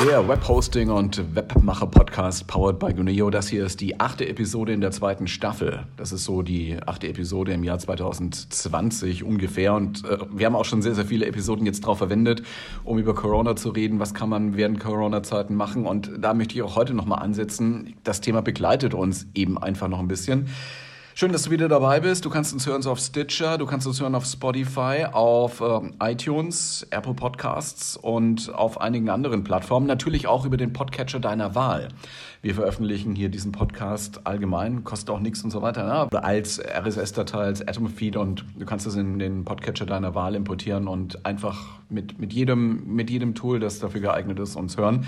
Der Webhosting und Webmacher Podcast powered by Guneo. Das hier ist die achte Episode in der zweiten Staffel. Das ist so die achte Episode im Jahr 2020 ungefähr. Und äh, wir haben auch schon sehr, sehr viele Episoden jetzt drauf verwendet, um über Corona zu reden. Was kann man während Corona-Zeiten machen? Und da möchte ich auch heute nochmal ansetzen. Das Thema begleitet uns eben einfach noch ein bisschen. Schön, dass du wieder dabei bist. Du kannst uns hören auf Stitcher, du kannst uns hören auf Spotify, auf äh, iTunes, Apple Podcasts und auf einigen anderen Plattformen. Natürlich auch über den Podcatcher deiner Wahl. Wir veröffentlichen hier diesen Podcast allgemein, kostet auch nichts und so weiter, ne? als RSS-Datei, als Atom-Feed und du kannst es in den Podcatcher deiner Wahl importieren und einfach mit, mit, jedem, mit jedem Tool, das dafür geeignet ist, uns hören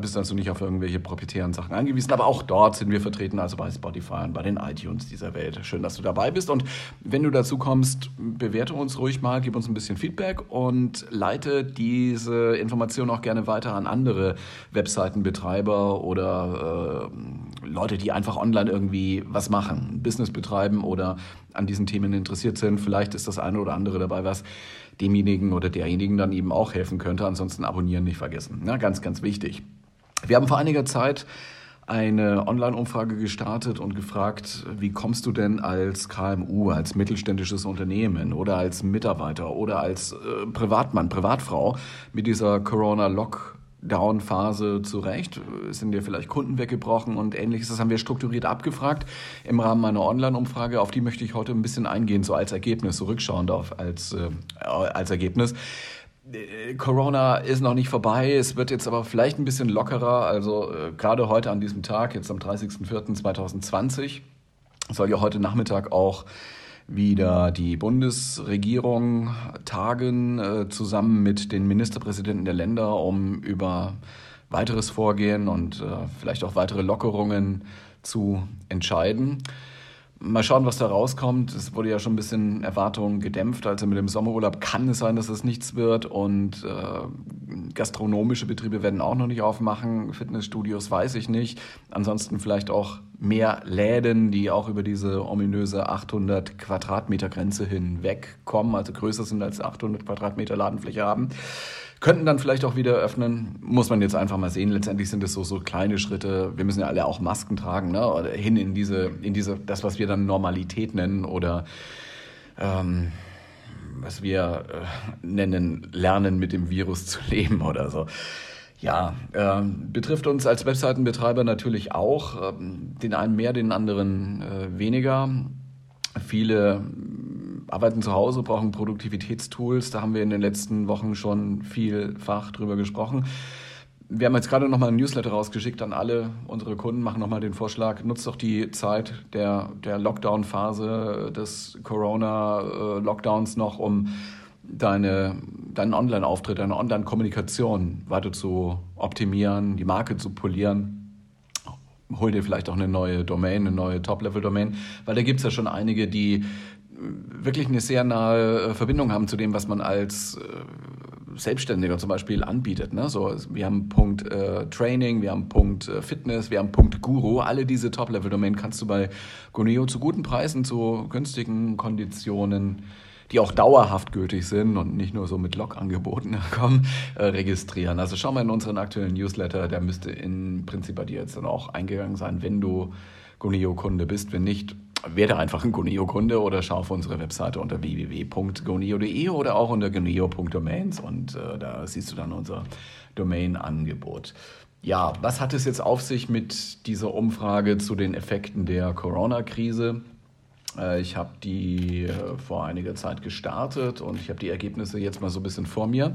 bist also nicht auf irgendwelche proprietären Sachen angewiesen. Aber auch dort sind wir vertreten, also bei Spotify und bei den iTunes dieser Welt. Schön, dass du dabei bist. Und wenn du dazu kommst, bewerte uns ruhig mal, gib uns ein bisschen Feedback und leite diese Information auch gerne weiter an andere Webseitenbetreiber oder äh, Leute, die einfach online irgendwie was machen, Business betreiben oder an diesen Themen interessiert sind. Vielleicht ist das eine oder andere dabei, was demjenigen oder derjenigen dann eben auch helfen könnte. Ansonsten abonnieren nicht vergessen. Ja, ganz, ganz wichtig. Wir haben vor einiger Zeit eine Online-Umfrage gestartet und gefragt, wie kommst du denn als KMU, als mittelständisches Unternehmen oder als Mitarbeiter oder als äh, Privatmann, Privatfrau mit dieser Corona-Lock- Down-Phase zurecht? Sind dir vielleicht Kunden weggebrochen und ähnliches? Das haben wir strukturiert abgefragt im Rahmen meiner Online-Umfrage. Auf die möchte ich heute ein bisschen eingehen, so als Ergebnis, zurückschauend auf als, äh, als Ergebnis. Äh, Corona ist noch nicht vorbei, es wird jetzt aber vielleicht ein bisschen lockerer. Also äh, gerade heute an diesem Tag, jetzt am 30.04.2020, soll ja heute Nachmittag auch wieder die Bundesregierung tagen, äh, zusammen mit den Ministerpräsidenten der Länder, um über weiteres Vorgehen und äh, vielleicht auch weitere Lockerungen zu entscheiden. Mal schauen, was da rauskommt. Es wurde ja schon ein bisschen Erwartungen gedämpft. Also mit dem Sommerurlaub kann es sein, dass es nichts wird. Und äh, gastronomische Betriebe werden auch noch nicht aufmachen. Fitnessstudios weiß ich nicht. Ansonsten vielleicht auch mehr Läden, die auch über diese ominöse 800 Quadratmeter Grenze hinwegkommen, also größer sind als 800 Quadratmeter Ladenfläche haben könnten dann vielleicht auch wieder öffnen. Muss man jetzt einfach mal sehen. Letztendlich sind es so, so kleine Schritte. Wir müssen ja alle auch Masken tragen, ne? Oder hin in diese, in diese, das, was wir dann Normalität nennen oder ähm, was wir äh, nennen, lernen mit dem Virus zu leben oder so. Ja, äh, betrifft uns als Webseitenbetreiber natürlich auch. Äh, den einen mehr, den anderen äh, weniger. Viele arbeiten zu Hause, brauchen Produktivitätstools. Da haben wir in den letzten Wochen schon vielfach drüber gesprochen. Wir haben jetzt gerade nochmal ein Newsletter rausgeschickt an alle unsere Kunden, machen nochmal den Vorschlag, nutzt doch die Zeit der, der Lockdown-Phase des Corona-Lockdowns noch, um deine, deinen Online-Auftritt, deine Online-Kommunikation weiter zu optimieren, die Marke zu polieren hol dir vielleicht auch eine neue Domain, eine neue Top-Level-Domain, weil da gibt es ja schon einige, die wirklich eine sehr nahe äh, Verbindung haben zu dem, was man als äh, Selbstständiger zum Beispiel anbietet. Ne? So, wir haben Punkt äh, Training, wir haben Punkt äh, Fitness, wir haben Punkt Guru. Alle diese Top-Level-Domain kannst du bei Goneo zu guten Preisen, zu günstigen Konditionen, die auch dauerhaft gültig sind und nicht nur so mit Log-Angeboten kommen, äh, registrieren. Also schau mal in unseren aktuellen Newsletter, der müsste im Prinzip bei dir jetzt dann auch eingegangen sein, wenn du Goneo-Kunde bist. Wenn nicht, werde einfach ein Goneo-Kunde oder schau auf unsere Webseite unter www.goneo.de oder auch unter goneo.domains und äh, da siehst du dann unser Domain-Angebot. Ja, was hat es jetzt auf sich mit dieser Umfrage zu den Effekten der Corona-Krise? Äh, ich habe die äh, vor einiger Zeit gestartet und ich habe die Ergebnisse jetzt mal so ein bisschen vor mir.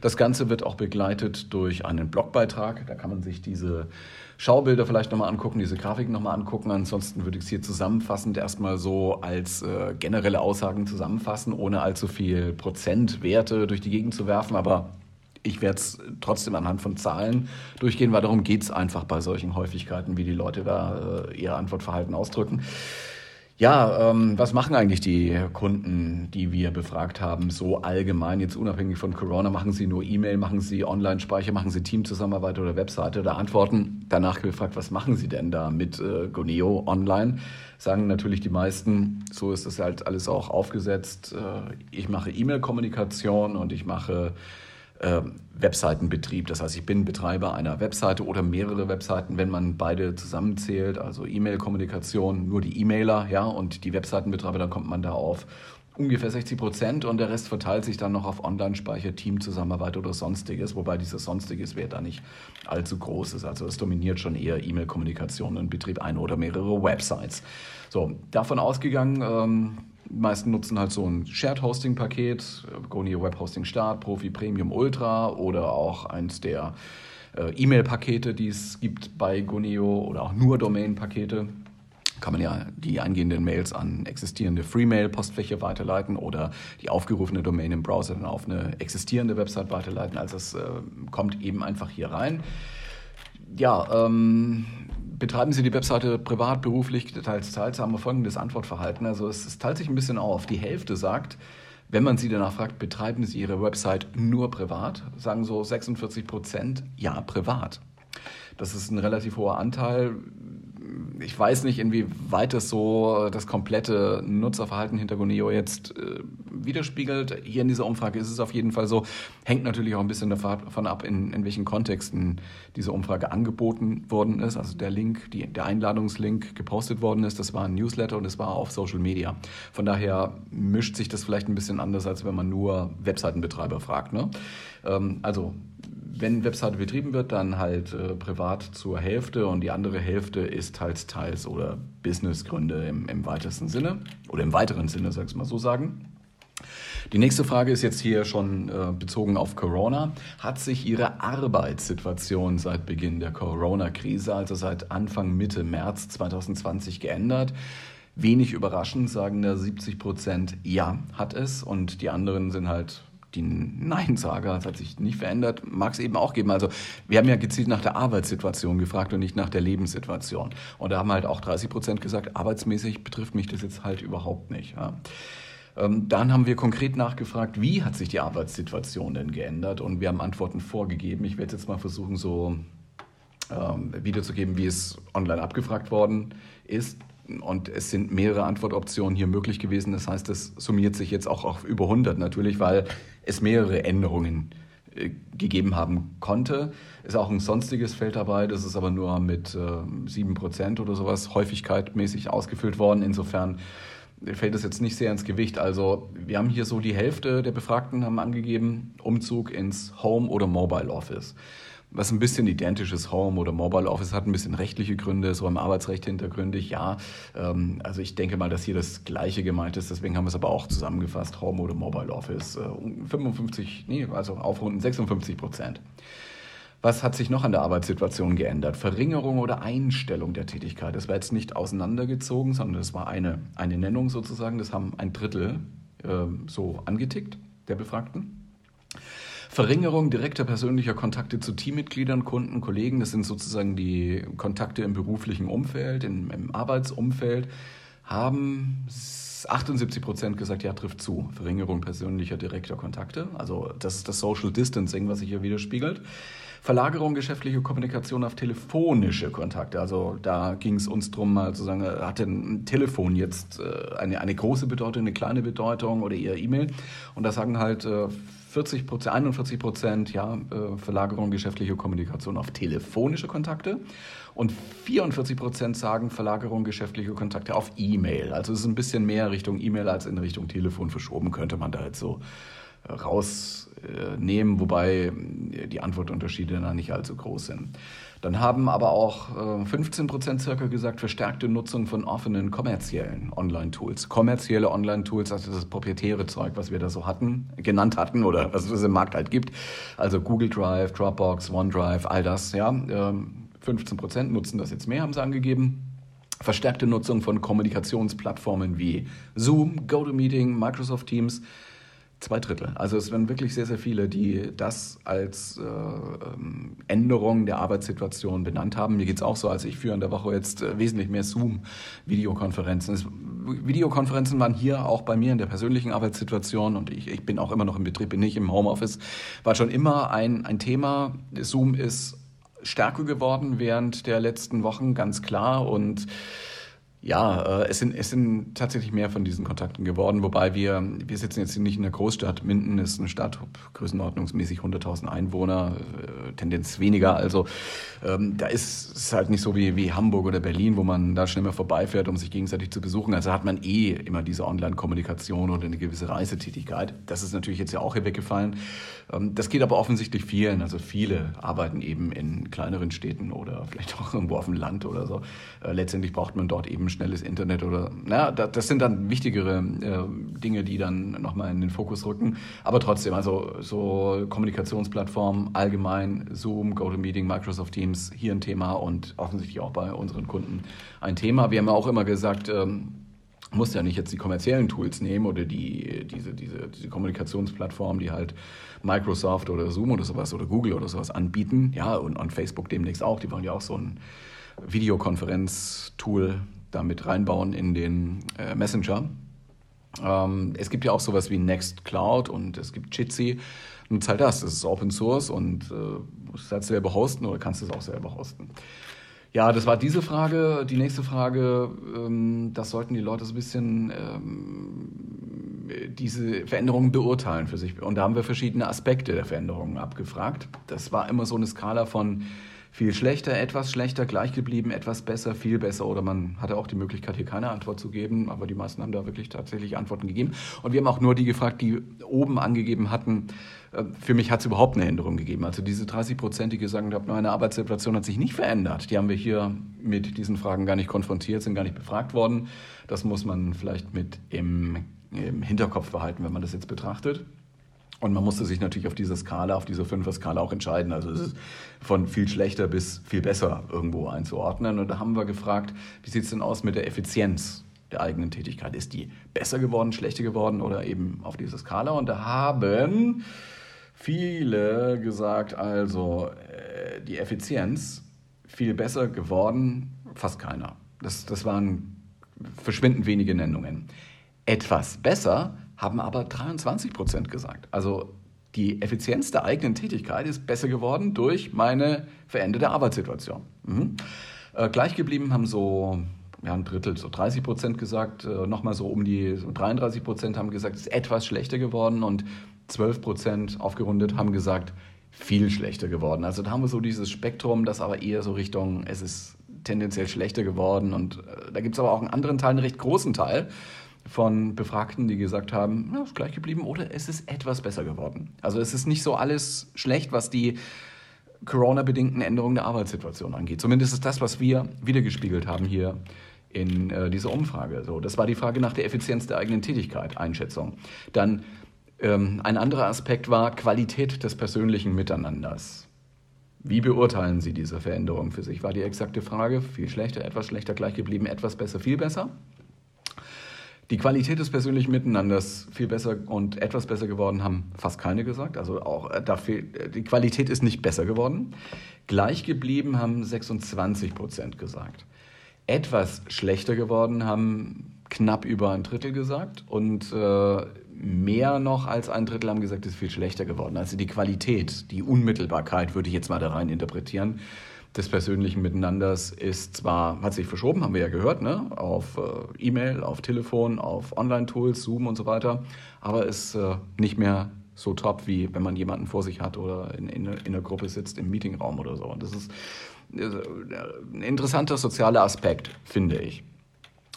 Das Ganze wird auch begleitet durch einen Blogbeitrag. Da kann man sich diese Schaubilder vielleicht nochmal angucken, diese Grafiken nochmal angucken. Ansonsten würde ich es hier zusammenfassend erstmal so als äh, generelle Aussagen zusammenfassen, ohne allzu viel Prozentwerte durch die Gegend zu werfen. Aber ich werde es trotzdem anhand von Zahlen durchgehen, weil darum geht es einfach bei solchen Häufigkeiten, wie die Leute da äh, ihr Antwortverhalten ausdrücken. Ja, ähm, was machen eigentlich die Kunden, die wir befragt haben, so allgemein, jetzt unabhängig von Corona? Machen sie nur E-Mail, machen sie Online-Speicher, machen sie Teamzusammenarbeit oder Webseite? Da antworten danach gefragt, was machen Sie denn da mit äh, Goneo online? Sagen natürlich die meisten, so ist das halt alles auch aufgesetzt. Äh, ich mache E-Mail-Kommunikation und ich mache Webseitenbetrieb. Das heißt, ich bin Betreiber einer Webseite oder mehrere Webseiten, wenn man beide zusammenzählt, also E-Mail-Kommunikation, nur die E-Mailer, ja, und die Webseitenbetreiber, dann kommt man da auf ungefähr 60 Prozent und der Rest verteilt sich dann noch auf Online-Speicher, Teamzusammenarbeit oder sonstiges, wobei dieses sonstiges Wert da nicht allzu groß ist. Also es dominiert schon eher E-Mail-Kommunikation und Betrieb ein oder mehrere Websites. So, davon ausgegangen, ähm, die meisten nutzen halt so ein Shared Hosting Paket, Gonio Web Hosting Start, Profi Premium Ultra oder auch eins der äh, E-Mail-Pakete, die es gibt bei Gonio oder auch nur Domain-Pakete kann man ja die eingehenden Mails an existierende Freemail-Postfächer weiterleiten oder die aufgerufene Domain im Browser dann auf eine existierende Website weiterleiten. Also es äh, kommt eben einfach hier rein. Ja, ähm, betreiben Sie die Webseite privat, beruflich, teils, teils, haben wir folgendes Antwortverhalten. Also es, es teilt sich ein bisschen auf. Die Hälfte sagt, wenn man sie danach fragt, betreiben Sie Ihre Website nur privat, sagen so 46 Prozent, ja, privat. Das ist ein relativ hoher Anteil ich weiß nicht, inwieweit es so das komplette Nutzerverhalten hinter Goneo jetzt äh, widerspiegelt. Hier in dieser Umfrage ist es auf jeden Fall so. Hängt natürlich auch ein bisschen davon ab, in, in welchen Kontexten diese Umfrage angeboten worden ist. Also der Link, die, der Einladungslink gepostet worden ist, das war ein Newsletter und es war auf Social Media. Von daher mischt sich das vielleicht ein bisschen anders, als wenn man nur Webseitenbetreiber fragt. Ne? Ähm, also wenn Webseite betrieben wird, dann halt äh, privat zur Hälfte und die andere Hälfte ist halt teils oder Businessgründe im, im weitesten Sinne oder im weiteren Sinne, sag ich mal so sagen. Die nächste Frage ist jetzt hier schon äh, bezogen auf Corona. Hat sich Ihre Arbeitssituation seit Beginn der Corona-Krise, also seit Anfang Mitte März 2020 geändert? Wenig überraschend sagen da 70 Prozent ja, hat es und die anderen sind halt die Nein-Sager, das hat sich nicht verändert, mag es eben auch geben. Also wir haben ja gezielt nach der Arbeitssituation gefragt und nicht nach der Lebenssituation. Und da haben halt auch 30 Prozent gesagt, arbeitsmäßig betrifft mich das jetzt halt überhaupt nicht. Ja. Ähm, dann haben wir konkret nachgefragt, wie hat sich die Arbeitssituation denn geändert? Und wir haben Antworten vorgegeben. Ich werde jetzt mal versuchen, so ähm, wiederzugeben, wie es online abgefragt worden ist. Und es sind mehrere Antwortoptionen hier möglich gewesen. Das heißt, es summiert sich jetzt auch auf über 100 natürlich, weil es mehrere Änderungen äh, gegeben haben konnte. Ist auch ein sonstiges Feld dabei, das ist aber nur mit äh, 7% oder sowas häufigkeitmäßig ausgefüllt worden. Insofern fällt es jetzt nicht sehr ins Gewicht. Also wir haben hier so die Hälfte der Befragten haben angegeben, Umzug ins Home oder Mobile Office was ein bisschen identisches Home oder Mobile Office hat, ein bisschen rechtliche Gründe, so im Arbeitsrecht hintergründig, ja. Ähm, also ich denke mal, dass hier das Gleiche gemeint ist, deswegen haben wir es aber auch zusammengefasst, Home oder Mobile Office, äh, 55, nee, also aufrunden 56 Prozent. Was hat sich noch an der Arbeitssituation geändert? Verringerung oder Einstellung der Tätigkeit? Das war jetzt nicht auseinandergezogen, sondern das war eine, eine Nennung sozusagen. Das haben ein Drittel äh, so angetickt der Befragten. Verringerung direkter persönlicher Kontakte zu Teammitgliedern, Kunden, Kollegen, das sind sozusagen die Kontakte im beruflichen Umfeld, im, im Arbeitsumfeld, haben 78 Prozent gesagt, ja, trifft zu. Verringerung persönlicher direkter Kontakte. Also das ist das Social Distancing, was sich hier widerspiegelt. Verlagerung geschäftlicher Kommunikation auf telefonische Kontakte. Also da ging es uns drum, mal zu sagen, hat denn ein Telefon jetzt äh, eine, eine große Bedeutung, eine kleine Bedeutung oder eher E-Mail? Und da sagen halt 40 Prozent, 41 Prozent, ja, äh, Verlagerung geschäftlicher Kommunikation auf telefonische Kontakte und 44 Prozent sagen Verlagerung geschäftlicher Kontakte auf E-Mail. Also es ist ein bisschen mehr Richtung E-Mail als in Richtung Telefon verschoben, könnte man da jetzt so äh, rausnehmen, wobei die Antwortunterschiede da nicht allzu groß sind. Dann haben aber auch 15 äh, Prozent circa gesagt, verstärkte Nutzung von offenen kommerziellen Online-Tools. Kommerzielle Online-Tools, also das proprietäre Zeug, was wir da so hatten, genannt hatten oder was es im Markt halt gibt. Also Google Drive, Dropbox, OneDrive, all das, ja. 15 ähm, Prozent nutzen das jetzt mehr, haben sie angegeben. Verstärkte Nutzung von Kommunikationsplattformen wie Zoom, GoToMeeting, Microsoft Teams, Zwei Drittel. Also es waren wirklich sehr, sehr viele, die das als äh, ähm, Änderung der Arbeitssituation benannt haben. Mir geht es auch so, als ich führe in der Woche jetzt äh, wesentlich mehr Zoom-Videokonferenzen. Videokonferenzen waren hier auch bei mir in der persönlichen Arbeitssituation und ich, ich bin auch immer noch im Betrieb, bin nicht im Homeoffice, war schon immer ein, ein Thema. Zoom ist stärker geworden während der letzten Wochen, ganz klar. Und ja, äh, es, sind, es sind tatsächlich mehr von diesen Kontakten geworden, wobei wir, wir sitzen jetzt nicht in der Großstadt. Minden ist eine Stadt, größenordnungsmäßig 100.000 Einwohner, äh, Tendenz weniger. Also ähm, da ist es halt nicht so wie, wie Hamburg oder Berlin, wo man da schnell mal vorbeifährt, um sich gegenseitig zu besuchen. Also hat man eh immer diese Online-Kommunikation oder eine gewisse Reisetätigkeit. Das ist natürlich jetzt ja auch hier weggefallen. Ähm, das geht aber offensichtlich vielen. Also viele arbeiten eben in kleineren Städten oder vielleicht auch irgendwo auf dem Land oder so. Äh, letztendlich braucht man dort eben schnelles Internet oder, na, das sind dann wichtigere äh, Dinge, die dann nochmal in den Fokus rücken. Aber trotzdem, also so Kommunikationsplattformen allgemein, Zoom, GoToMeeting, Microsoft Teams, hier ein Thema und offensichtlich auch bei unseren Kunden ein Thema. Wir haben ja auch immer gesagt, ähm, muss ja nicht jetzt die kommerziellen Tools nehmen oder die, diese, diese, diese Kommunikationsplattformen, die halt Microsoft oder Zoom oder sowas oder Google oder sowas anbieten. Ja, und, und Facebook demnächst auch. Die wollen ja auch so ein Videokonferenz-Tool damit reinbauen in den äh, Messenger. Ähm, es gibt ja auch sowas wie Nextcloud und es gibt Jitsi. Nutzt halt das. Das ist Open Source und äh, musst halt selber hosten oder kannst es auch selber hosten. Ja, das war diese Frage. Die nächste Frage, ähm, das sollten die Leute so ein bisschen ähm, diese Veränderungen beurteilen für sich. Und da haben wir verschiedene Aspekte der Veränderungen abgefragt. Das war immer so eine Skala von viel schlechter, etwas schlechter, gleich geblieben, etwas besser, viel besser. Oder man hatte auch die Möglichkeit, hier keine Antwort zu geben, aber die meisten haben da wirklich tatsächlich Antworten gegeben. Und wir haben auch nur die gefragt, die oben angegeben hatten, äh, für mich hat es überhaupt eine Änderung gegeben. Also diese 30 Prozent, die gesagt haben, meine Arbeitssituation hat sich nicht verändert, die haben wir hier mit diesen Fragen gar nicht konfrontiert, sind gar nicht befragt worden. Das muss man vielleicht mit im, im Hinterkopf behalten, wenn man das jetzt betrachtet. Und man musste sich natürlich auf dieser Skala, auf dieser Fünfer-Skala auch entscheiden. Also es ist von viel schlechter bis viel besser irgendwo einzuordnen. Und da haben wir gefragt, wie sieht es denn aus mit der Effizienz der eigenen Tätigkeit? Ist die besser geworden, schlechter geworden oder eben auf dieser Skala? Und da haben viele gesagt, also äh, die Effizienz viel besser geworden, fast keiner. Das, das waren verschwindend wenige Nennungen. Etwas besser haben aber 23 Prozent gesagt. Also die Effizienz der eigenen Tätigkeit ist besser geworden durch meine veränderte Arbeitssituation. Mhm. Äh, gleich geblieben haben so ja, ein Drittel, so 30 Prozent gesagt, äh, nochmal so um die so 33 Prozent haben gesagt, es ist etwas schlechter geworden und 12 Prozent aufgerundet haben gesagt, viel schlechter geworden. Also da haben wir so dieses Spektrum, das aber eher so Richtung, es ist tendenziell schlechter geworden und äh, da gibt es aber auch einen anderen Teil, einen recht großen Teil, von Befragten, die gesagt haben, ja, ist gleich geblieben oder es ist etwas besser geworden. Also es ist nicht so alles schlecht, was die Corona-bedingten Änderungen der Arbeitssituation angeht. Zumindest ist das, was wir wiedergespiegelt haben hier in äh, dieser Umfrage. So, das war die Frage nach der Effizienz der eigenen Tätigkeit, Einschätzung. Dann ähm, ein anderer Aspekt war Qualität des persönlichen Miteinanders. Wie beurteilen Sie diese Veränderung für sich? War die exakte Frage. Viel schlechter, etwas schlechter, gleich geblieben, etwas besser, viel besser? Die Qualität des persönlichen Miteinanders viel besser und etwas besser geworden, haben fast keine gesagt. Also auch äh, dafür, äh, die Qualität ist nicht besser geworden. Gleich geblieben haben 26 Prozent gesagt. Etwas schlechter geworden haben knapp über ein Drittel gesagt und äh, mehr noch als ein Drittel haben gesagt, es ist viel schlechter geworden. Also die Qualität, die Unmittelbarkeit würde ich jetzt mal da rein interpretieren des persönlichen Miteinanders ist zwar, hat sich verschoben, haben wir ja gehört, ne? auf äh, E-Mail, auf Telefon, auf Online-Tools, Zoom und so weiter, aber ist äh, nicht mehr so top, wie wenn man jemanden vor sich hat oder in, in, in einer Gruppe sitzt im Meetingraum oder so. Und das ist äh, ein interessanter sozialer Aspekt, finde ich.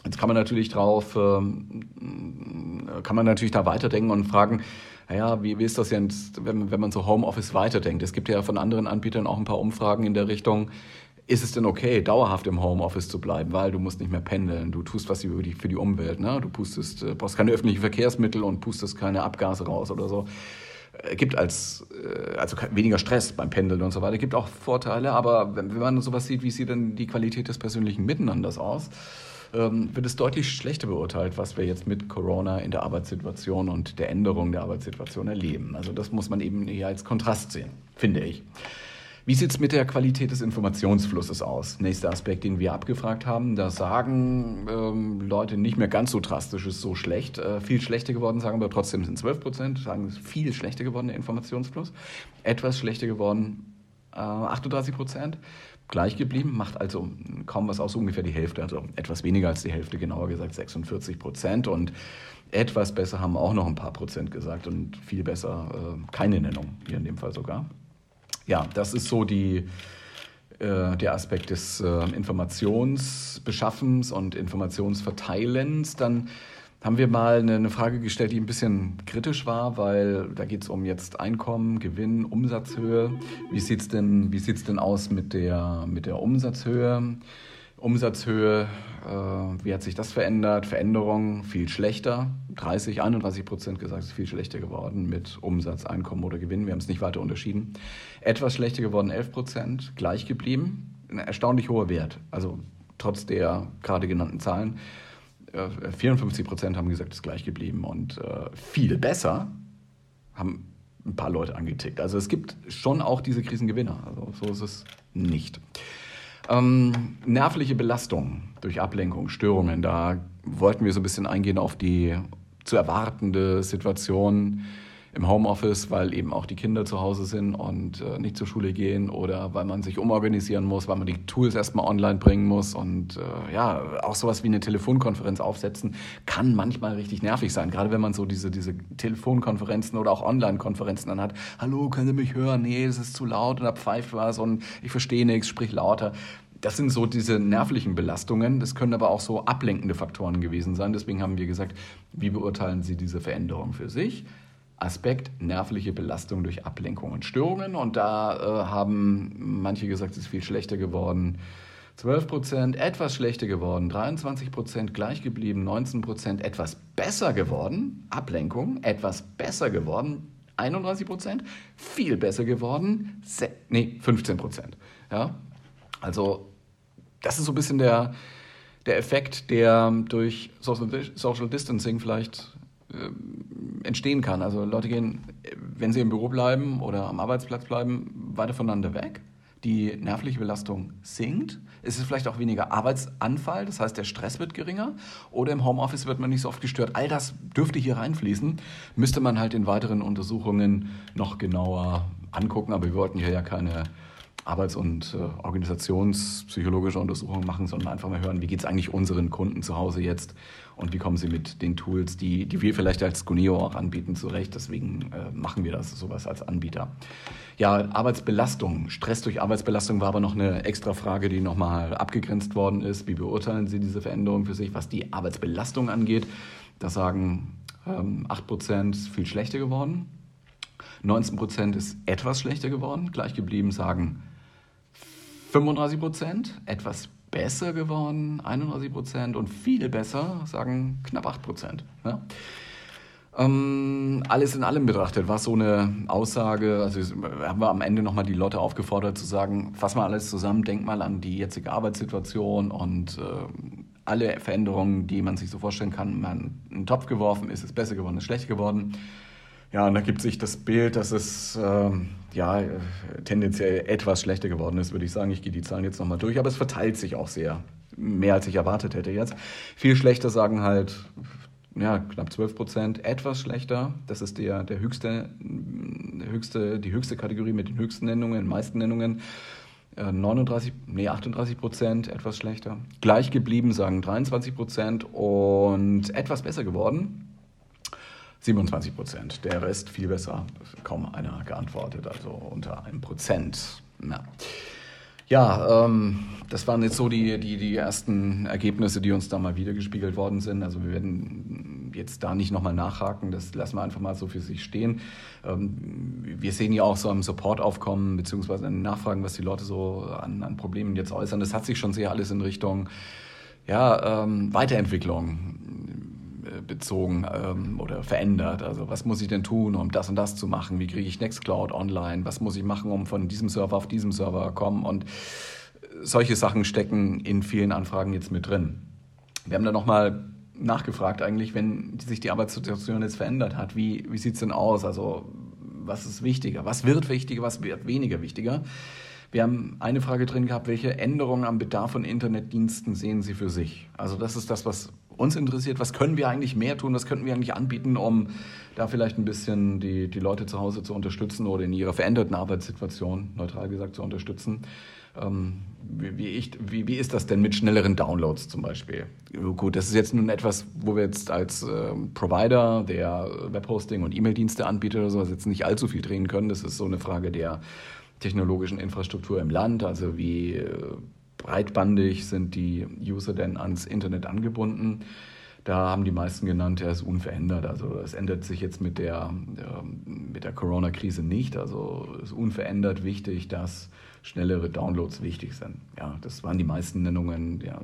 Jetzt kann man natürlich drauf, ähm, kann man natürlich da weiterdenken und fragen, naja, wie, wie ist das jetzt, wenn, wenn man so Homeoffice weiterdenkt? Es gibt ja von anderen Anbietern auch ein paar Umfragen in der Richtung, ist es denn okay, dauerhaft im Homeoffice zu bleiben, weil du musst nicht mehr pendeln, du tust was für die, für die Umwelt, ne? du pustest, äh, brauchst keine öffentlichen Verkehrsmittel und pustest keine Abgase raus oder so. Äh, gibt als, äh, also weniger Stress beim Pendeln und so weiter, gibt auch Vorteile, aber wenn, wenn man sowas sieht, wie sieht denn die Qualität des persönlichen Miteinanders aus? Ähm, wird es deutlich schlechter beurteilt, was wir jetzt mit Corona in der Arbeitssituation und der Änderung der Arbeitssituation erleben. Also das muss man eben eher als Kontrast sehen, finde ich. Wie sieht es mit der Qualität des Informationsflusses aus? Nächster Aspekt, den wir abgefragt haben. Da sagen ähm, Leute nicht mehr ganz so drastisch, ist so schlecht. Äh, viel schlechter geworden, sagen wir trotzdem sind 12 Prozent, sagen es viel schlechter geworden, der Informationsfluss. Etwas schlechter geworden, äh, 38 Prozent. Gleich geblieben, macht also kaum was aus, ungefähr die Hälfte, also etwas weniger als die Hälfte, genauer gesagt 46 Prozent. Und etwas besser haben auch noch ein paar Prozent gesagt und viel besser äh, keine Nennung, hier in dem Fall sogar. Ja, das ist so die, äh, der Aspekt des äh, Informationsbeschaffens und Informationsverteilens. Dann haben wir mal eine, Frage gestellt, die ein bisschen kritisch war, weil da geht es um jetzt Einkommen, Gewinn, Umsatzhöhe. Wie sieht es denn, denn aus mit der, mit der Umsatzhöhe? Umsatzhöhe, äh, wie hat sich das verändert? Veränderung viel schlechter. 30, 31 Prozent gesagt, es ist viel schlechter geworden mit Umsatz, Einkommen oder Gewinn. Wir haben es nicht weiter unterschieden. Etwas schlechter geworden, 11 Prozent, gleich geblieben. Ein erstaunlich hoher Wert, also trotz der gerade genannten Zahlen. 54 äh, Prozent haben gesagt, es ist gleich geblieben. Und äh, viel besser haben ein paar Leute angetickt. Also es gibt schon auch diese Krisengewinner. Also so ist es nicht. Ähm, nervliche Belastung durch Ablenkung, Störungen, da wollten wir so ein bisschen eingehen auf die zu erwartende Situation im Homeoffice, weil eben auch die Kinder zu Hause sind und äh, nicht zur Schule gehen oder weil man sich umorganisieren muss, weil man die Tools erstmal online bringen muss und äh, ja, auch sowas wie eine Telefonkonferenz aufsetzen kann manchmal richtig nervig sein, gerade wenn man so diese, diese Telefonkonferenzen oder auch Online-Konferenzen dann hat. Hallo, können Sie mich hören? Nee, es ist zu laut oder pfeift was und ich verstehe nichts, sprich lauter das sind so diese nervlichen Belastungen. Das können aber auch so ablenkende Faktoren gewesen sein. Deswegen haben wir gesagt, wie beurteilen Sie diese Veränderung für sich? Aspekt nervliche Belastung durch Ablenkung und Störungen. Und da äh, haben manche gesagt, es ist viel schlechter geworden. 12 Prozent, etwas schlechter geworden, 23 Prozent gleich geblieben, 19 Prozent etwas besser geworden, Ablenkung, etwas besser geworden, 31 Prozent, viel besser geworden, nee, 15 Prozent. Ja? Also das ist so ein bisschen der, der Effekt, der durch Social Distancing vielleicht entstehen kann. Also Leute gehen, wenn sie im Büro bleiben oder am Arbeitsplatz bleiben, weiter voneinander weg. Die nervliche Belastung sinkt. Es ist vielleicht auch weniger Arbeitsanfall, das heißt, der Stress wird geringer. Oder im Homeoffice wird man nicht so oft gestört. All das dürfte hier reinfließen. Müsste man halt in weiteren Untersuchungen noch genauer angucken. Aber wir wollten hier ja keine Arbeits- und äh, organisationspsychologische Untersuchungen machen, sondern einfach mal hören, wie geht es eigentlich unseren Kunden zu Hause jetzt und wie kommen sie mit den Tools, die, die wir vielleicht als Guneo auch anbieten, zurecht. Deswegen äh, machen wir das sowas als Anbieter. Ja, Arbeitsbelastung, Stress durch Arbeitsbelastung war aber noch eine extra Frage, die nochmal abgegrenzt worden ist. Wie beurteilen Sie diese Veränderung für sich, was die Arbeitsbelastung angeht? Da sagen ähm, 8% viel schlechter geworden. 19% ist etwas schlechter geworden, gleich geblieben sagen 35 Prozent, etwas besser geworden, 31 Prozent und viel besser, sagen knapp 8 Prozent. Ja. Ähm, alles in allem betrachtet war so eine Aussage, also haben wir am Ende nochmal die Leute aufgefordert zu sagen, fass mal alles zusammen, denk mal an die jetzige Arbeitssituation und äh, alle Veränderungen, die man sich so vorstellen kann, man in den Topf geworfen, ist es besser geworden, ist schlechter geworden. Ja, und da gibt sich das Bild, dass es ähm, ja, tendenziell etwas schlechter geworden ist, würde ich sagen. Ich gehe die Zahlen jetzt nochmal durch, aber es verteilt sich auch sehr. Mehr als ich erwartet hätte jetzt. Viel schlechter sagen halt ja, knapp 12 Prozent, etwas schlechter. Das ist der, der höchste, höchste, die höchste Kategorie mit den höchsten Nennungen, meisten Nennungen. 39, äh, nee, 38 Prozent, etwas schlechter. Gleich geblieben sagen 23 Prozent und etwas besser geworden 27 Prozent. Der Rest viel besser, kaum einer geantwortet, also unter einem Prozent. Ja. Ja, ähm, das waren jetzt so die, die, die ersten Ergebnisse, die uns da mal wiedergespiegelt worden sind. Also wir werden jetzt da nicht nochmal nachhaken, das lassen wir einfach mal so für sich stehen. Ähm, wir sehen ja auch so am Supportaufkommen, beziehungsweise an Nachfragen, was die Leute so an, an Problemen jetzt äußern. Das hat sich schon sehr alles in Richtung ja, ähm, Weiterentwicklung bezogen ähm, oder verändert. Also was muss ich denn tun, um das und das zu machen? Wie kriege ich Nextcloud online? Was muss ich machen, um von diesem Server auf diesem Server kommen? Und solche Sachen stecken in vielen Anfragen jetzt mit drin. Wir haben da nochmal nachgefragt eigentlich, wenn sich die Arbeitssituation jetzt verändert hat, wie, wie sieht es denn aus? Also was ist wichtiger? Was wird wichtiger? Was wird weniger wichtiger? Wir haben eine Frage drin gehabt, welche Änderungen am Bedarf von Internetdiensten sehen Sie für sich? Also das ist das, was uns interessiert, was können wir eigentlich mehr tun, was könnten wir eigentlich anbieten, um da vielleicht ein bisschen die, die Leute zu Hause zu unterstützen oder in ihrer veränderten Arbeitssituation, neutral gesagt, zu unterstützen. Ähm, wie, wie, ich, wie, wie ist das denn mit schnelleren Downloads zum Beispiel? Gut, das ist jetzt nun etwas, wo wir jetzt als äh, Provider, der Webhosting und E-Mail-Dienste anbietet oder sowas, jetzt nicht allzu viel drehen können. Das ist so eine Frage der technologischen Infrastruktur im Land, also wie äh, breitbandig sind die User denn ans Internet angebunden. Da haben die meisten genannt, er ist unverändert. Also es ändert sich jetzt mit der, mit der Corona-Krise nicht. Also es ist unverändert wichtig, dass schnellere Downloads wichtig sind. Ja, das waren die meisten Nennungen, ja,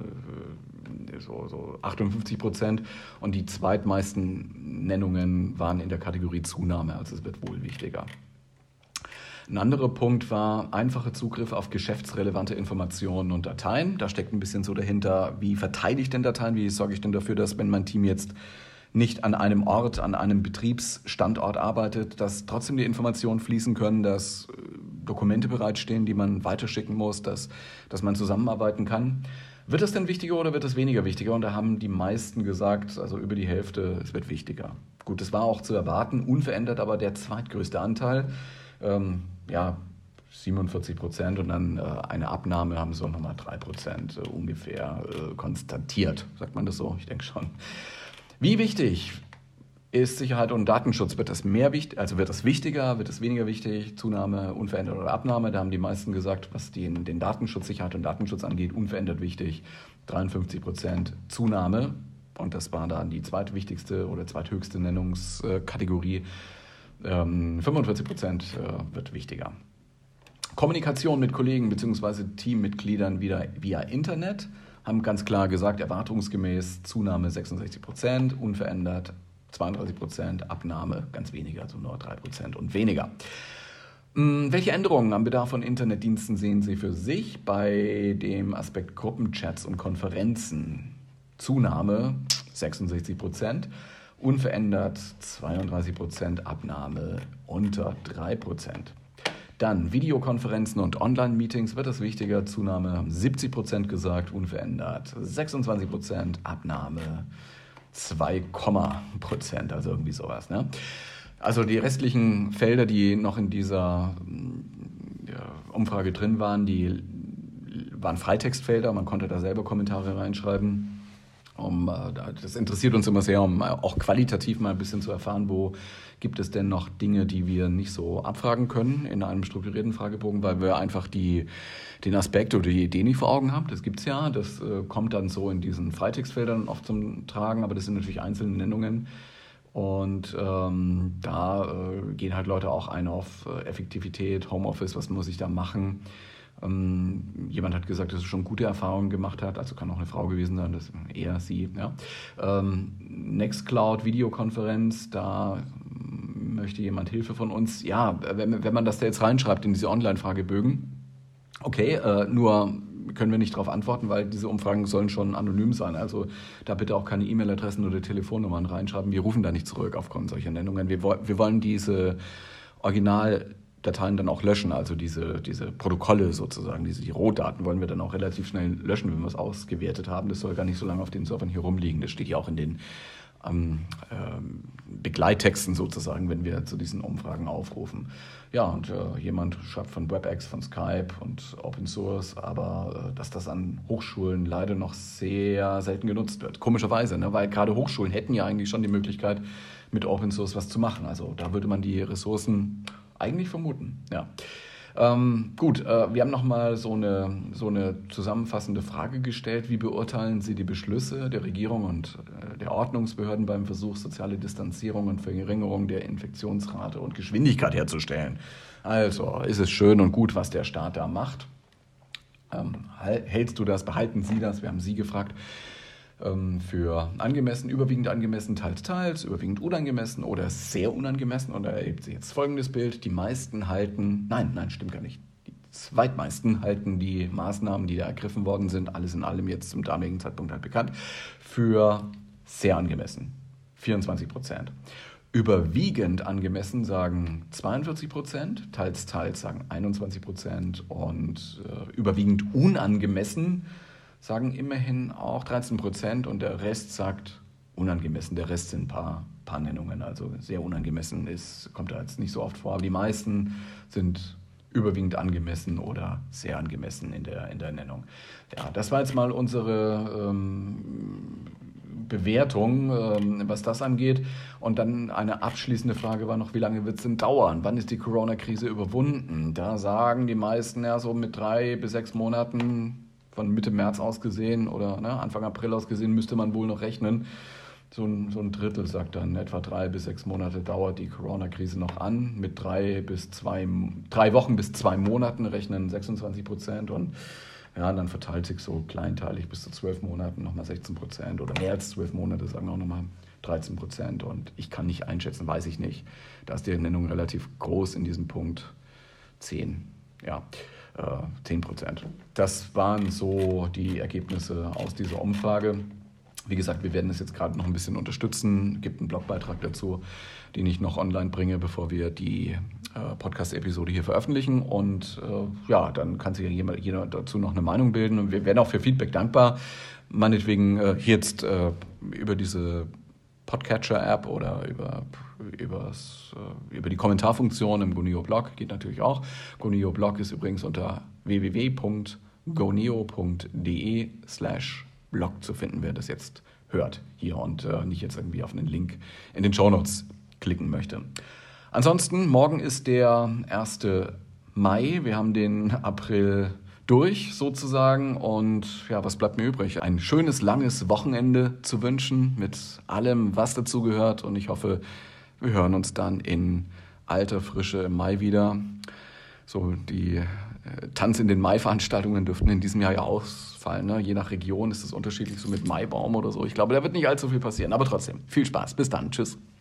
so, so 58 Prozent. Und die zweitmeisten Nennungen waren in der Kategorie Zunahme. Also es wird wohl wichtiger. Ein anderer Punkt war einfacher Zugriff auf geschäftsrelevante Informationen und Dateien. Da steckt ein bisschen so dahinter, wie verteile ich denn Dateien, wie sorge ich denn dafür, dass wenn mein Team jetzt nicht an einem Ort, an einem Betriebsstandort arbeitet, dass trotzdem die Informationen fließen können, dass äh, Dokumente bereitstehen, die man weiterschicken muss, dass, dass man zusammenarbeiten kann. Wird das denn wichtiger oder wird es weniger wichtiger? Und da haben die meisten gesagt, also über die Hälfte, es wird wichtiger. Gut, das war auch zu erwarten, unverändert aber der zweitgrößte Anteil ähm, ja, 47 Prozent und dann äh, eine Abnahme haben so nochmal 3 Prozent äh, ungefähr äh, konstatiert. Sagt man das so? Ich denke schon. Wie wichtig ist Sicherheit und Datenschutz? Wird das mehr wichtig, also wird das wichtiger, wird es weniger wichtig? Zunahme, unverändert oder Abnahme? Da haben die meisten gesagt, was den, den Datenschutz, Sicherheit und Datenschutz angeht, unverändert wichtig. 53 Prozent Zunahme. Und das war dann die zweitwichtigste oder zweithöchste Nennungskategorie 45 ähm, Prozent äh, wird wichtiger. Kommunikation mit Kollegen bzw. Teammitgliedern wieder via Internet haben ganz klar gesagt, erwartungsgemäß Zunahme 66 Prozent, unverändert 32 Prozent, Abnahme ganz weniger, also nur 3 Prozent und weniger. Hm, welche Änderungen am Bedarf von Internetdiensten sehen Sie für sich bei dem Aspekt Gruppenchats und Konferenzen? Zunahme 66 Prozent. Unverändert 32 Prozent Abnahme unter 3 Prozent. Dann Videokonferenzen und Online-Meetings wird es wichtiger. Zunahme haben 70 Prozent gesagt, unverändert 26 Prozent Abnahme 2, Prozent, also irgendwie sowas. Ne? Also die restlichen Felder, die noch in dieser ja, Umfrage drin waren, die waren Freitextfelder. Man konnte da selber Kommentare reinschreiben. Um, äh, das interessiert uns immer sehr, um äh, auch qualitativ mal ein bisschen zu erfahren, wo gibt es denn noch Dinge, die wir nicht so abfragen können in einem strukturierten Fragebogen, weil wir einfach die, den Aspekt oder die Idee nicht vor Augen haben. Das gibt es ja, das äh, kommt dann so in diesen Freitextfeldern oft zum Tragen, aber das sind natürlich einzelne Nennungen. Und ähm, da äh, gehen halt Leute auch ein auf Effektivität, Homeoffice, was muss ich da machen. Ähm, jemand hat gesagt, dass er schon gute Erfahrungen gemacht hat, also kann auch eine Frau gewesen sein, das eher sie. Ja. Ähm, Nextcloud Videokonferenz, da möchte jemand Hilfe von uns. Ja, wenn, wenn man das da jetzt reinschreibt in diese Online-Fragebögen, okay, äh, nur können wir nicht darauf antworten, weil diese Umfragen sollen schon anonym sein. Also da bitte auch keine E-Mail-Adressen oder Telefonnummern reinschreiben. Wir rufen da nicht zurück aufgrund solcher Nennungen. Wir, wir wollen diese Original Dateien dann auch löschen, also diese, diese Protokolle sozusagen, diese die Rohdaten wollen wir dann auch relativ schnell löschen, wenn wir es ausgewertet haben. Das soll gar nicht so lange auf den Servern hier rumliegen. Das steht ja auch in den ähm, ähm, Begleittexten sozusagen, wenn wir zu diesen Umfragen aufrufen. Ja, und äh, jemand schreibt von WebEx, von Skype und Open Source, aber äh, dass das an Hochschulen leider noch sehr selten genutzt wird. Komischerweise, ne? weil gerade Hochschulen hätten ja eigentlich schon die Möglichkeit, mit Open Source was zu machen. Also da würde man die Ressourcen eigentlich vermuten, ja. Ähm, gut, äh, wir haben nochmal so eine, so eine zusammenfassende Frage gestellt. Wie beurteilen Sie die Beschlüsse der Regierung und äh, der Ordnungsbehörden beim Versuch, soziale Distanzierung und Verringerung der Infektionsrate und Geschwindigkeit herzustellen? Also, ist es schön und gut, was der Staat da macht? Ähm, hältst du das, behalten Sie das? Wir haben Sie gefragt. Ähm, für angemessen, überwiegend angemessen, teils, teils, überwiegend unangemessen oder sehr unangemessen. Und da erlebt sich jetzt folgendes Bild. Die meisten halten, nein, nein, stimmt gar nicht. Die zweitmeisten halten die Maßnahmen, die da ergriffen worden sind, alles in allem jetzt zum damaligen Zeitpunkt halt bekannt, für sehr angemessen. 24 Prozent. Überwiegend angemessen sagen 42 Prozent, teils, teils sagen 21 Prozent und äh, überwiegend unangemessen sagen immerhin auch 13 Prozent und der Rest sagt unangemessen. Der Rest sind ein paar, paar Nennungen, also sehr unangemessen ist, kommt da jetzt nicht so oft vor. Aber die meisten sind überwiegend angemessen oder sehr angemessen in der, in der Nennung. Ja, das war jetzt mal unsere ähm, Bewertung, ähm, was das angeht. Und dann eine abschließende Frage war noch, wie lange wird es denn dauern? Wann ist die Corona-Krise überwunden? Da sagen die meisten ja so mit drei bis sechs Monaten von Mitte März aus gesehen oder ne, Anfang April aus gesehen müsste man wohl noch rechnen. So ein, so ein Drittel sagt dann, etwa drei bis sechs Monate dauert die Corona-Krise noch an. Mit drei bis zwei, drei Wochen bis zwei Monaten rechnen 26 Prozent und ja, dann verteilt sich so kleinteilig bis zu zwölf Monaten nochmal 16 Prozent oder mehr als zwölf Monate sagen auch nochmal 13 Prozent. Und ich kann nicht einschätzen, weiß ich nicht. Da ist die Nennung relativ groß in diesem Punkt 10. Ja, äh, 10 Prozent. Das waren so die Ergebnisse aus dieser Umfrage. Wie gesagt, wir werden es jetzt gerade noch ein bisschen unterstützen. Es gibt einen Blogbeitrag dazu, den ich noch online bringe, bevor wir die äh, Podcast-Episode hier veröffentlichen. Und äh, ja, dann kann sich ja jeder, jeder, dazu noch eine Meinung bilden. Und wir werden auch für Feedback dankbar. Meinetwegen äh, jetzt äh, über diese Podcatcher-App oder über, übers, äh, über die Kommentarfunktion im Gonio-Blog geht natürlich auch. Gonio-Blog ist übrigens unter www.gonio.de slash Blog zu finden, wer das jetzt hört hier und äh, nicht jetzt irgendwie auf einen Link in den Show Notes klicken möchte. Ansonsten, morgen ist der 1. Mai. Wir haben den April durch sozusagen. Und ja, was bleibt mir übrig? Ein schönes, langes Wochenende zu wünschen mit allem, was dazu gehört. Und ich hoffe, wir hören uns dann in alter Frische im Mai wieder. So die äh, Tanz in den Mai-Veranstaltungen dürften in diesem Jahr ja ausfallen. Ne? Je nach Region ist es unterschiedlich, so mit Maibaum oder so. Ich glaube, da wird nicht allzu viel passieren. Aber trotzdem, viel Spaß. Bis dann. Tschüss.